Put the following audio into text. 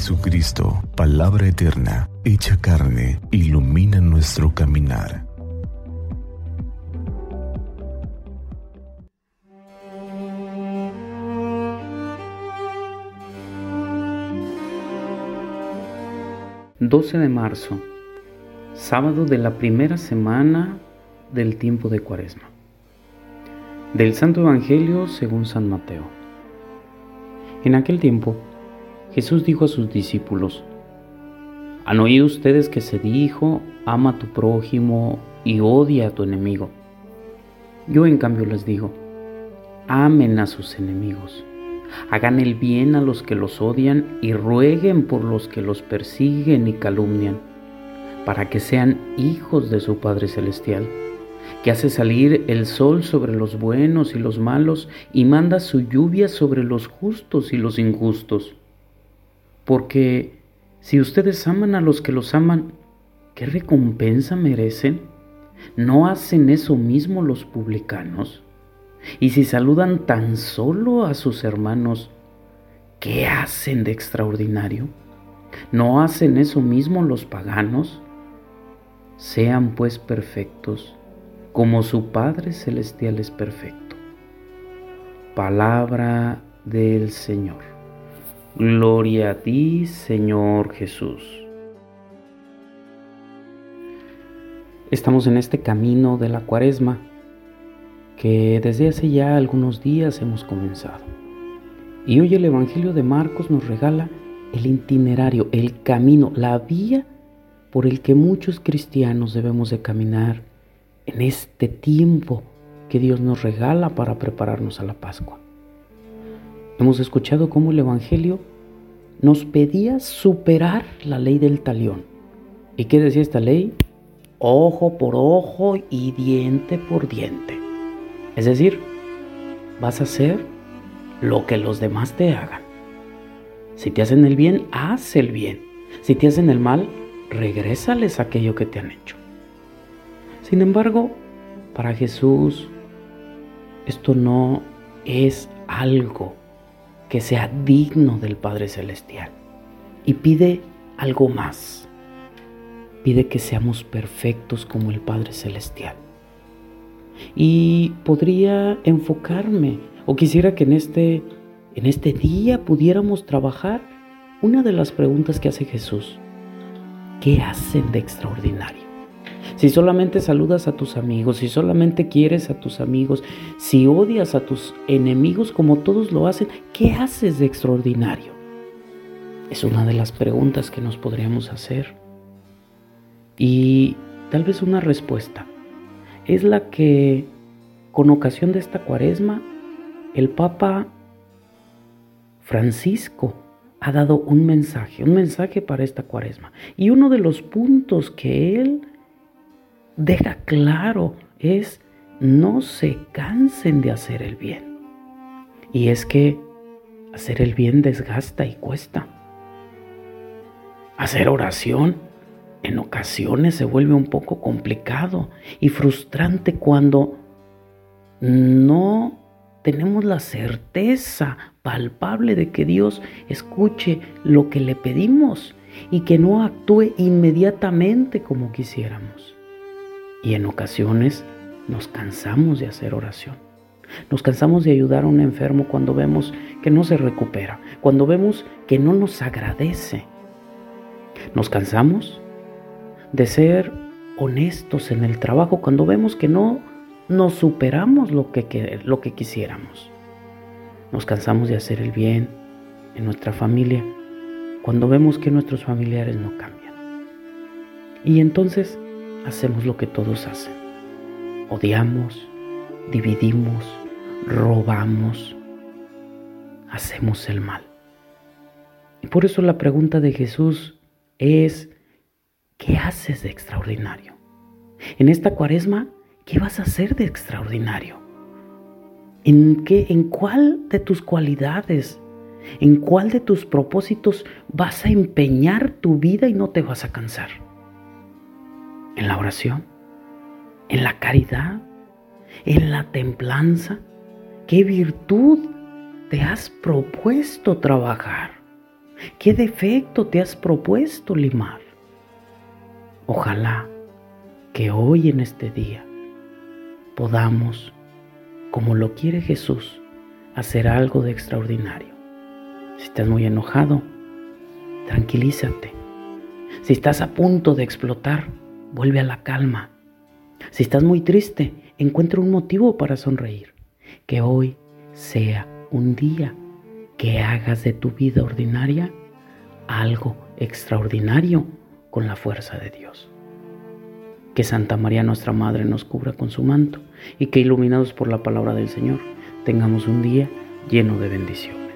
Jesucristo, palabra eterna, hecha carne, ilumina nuestro caminar. ...12 de marzo... ...sábado de la primera semana... ...del tiempo de cuaresma... ...del Santo Evangelio según San Mateo... ...en aquel tiempo... Jesús dijo a sus discípulos, ¿han oído ustedes que se dijo, ama a tu prójimo y odia a tu enemigo? Yo en cambio les digo, amen a sus enemigos, hagan el bien a los que los odian y rueguen por los que los persiguen y calumnian, para que sean hijos de su Padre Celestial, que hace salir el sol sobre los buenos y los malos y manda su lluvia sobre los justos y los injustos. Porque si ustedes aman a los que los aman, ¿qué recompensa merecen? ¿No hacen eso mismo los publicanos? Y si saludan tan solo a sus hermanos, ¿qué hacen de extraordinario? ¿No hacen eso mismo los paganos? Sean pues perfectos, como su Padre Celestial es perfecto. Palabra del Señor. Gloria a ti, Señor Jesús. Estamos en este camino de la cuaresma que desde hace ya algunos días hemos comenzado. Y hoy el Evangelio de Marcos nos regala el itinerario, el camino, la vía por el que muchos cristianos debemos de caminar en este tiempo que Dios nos regala para prepararnos a la Pascua. Hemos escuchado cómo el Evangelio nos pedía superar la ley del talión. ¿Y qué decía esta ley? Ojo por ojo y diente por diente. Es decir, vas a hacer lo que los demás te hagan. Si te hacen el bien, haz el bien. Si te hacen el mal, regrésales aquello que te han hecho. Sin embargo, para Jesús, esto no es algo que sea digno del Padre Celestial. Y pide algo más. Pide que seamos perfectos como el Padre Celestial. Y podría enfocarme, o quisiera que en este, en este día pudiéramos trabajar una de las preguntas que hace Jesús. ¿Qué hacen de extraordinario? Si solamente saludas a tus amigos, si solamente quieres a tus amigos, si odias a tus enemigos como todos lo hacen, ¿qué haces de extraordinario? Es una de las preguntas que nos podríamos hacer. Y tal vez una respuesta es la que con ocasión de esta cuaresma el Papa Francisco ha dado un mensaje, un mensaje para esta cuaresma. Y uno de los puntos que él deja claro es no se cansen de hacer el bien. Y es que hacer el bien desgasta y cuesta. Hacer oración en ocasiones se vuelve un poco complicado y frustrante cuando no tenemos la certeza palpable de que Dios escuche lo que le pedimos y que no actúe inmediatamente como quisiéramos. Y en ocasiones nos cansamos de hacer oración. Nos cansamos de ayudar a un enfermo cuando vemos que no se recupera, cuando vemos que no nos agradece. Nos cansamos de ser honestos en el trabajo cuando vemos que no nos superamos lo que, lo que quisiéramos. Nos cansamos de hacer el bien en nuestra familia cuando vemos que nuestros familiares no cambian. Y entonces hacemos lo que todos hacen. Odiamos, dividimos, robamos, hacemos el mal. Y por eso la pregunta de Jesús es, ¿qué haces de extraordinario? En esta cuaresma, ¿qué vas a hacer de extraordinario? ¿En qué, en cuál de tus cualidades, en cuál de tus propósitos vas a empeñar tu vida y no te vas a cansar? En la oración, en la caridad, en la templanza. ¿Qué virtud te has propuesto trabajar? ¿Qué defecto te has propuesto limar? Ojalá que hoy en este día podamos, como lo quiere Jesús, hacer algo de extraordinario. Si estás muy enojado, tranquilízate. Si estás a punto de explotar, vuelve a la calma. Si estás muy triste, encuentra un motivo para sonreír. Que hoy sea un día que hagas de tu vida ordinaria algo extraordinario con la fuerza de Dios. Que Santa María nuestra Madre nos cubra con su manto y que iluminados por la palabra del Señor tengamos un día lleno de bendición.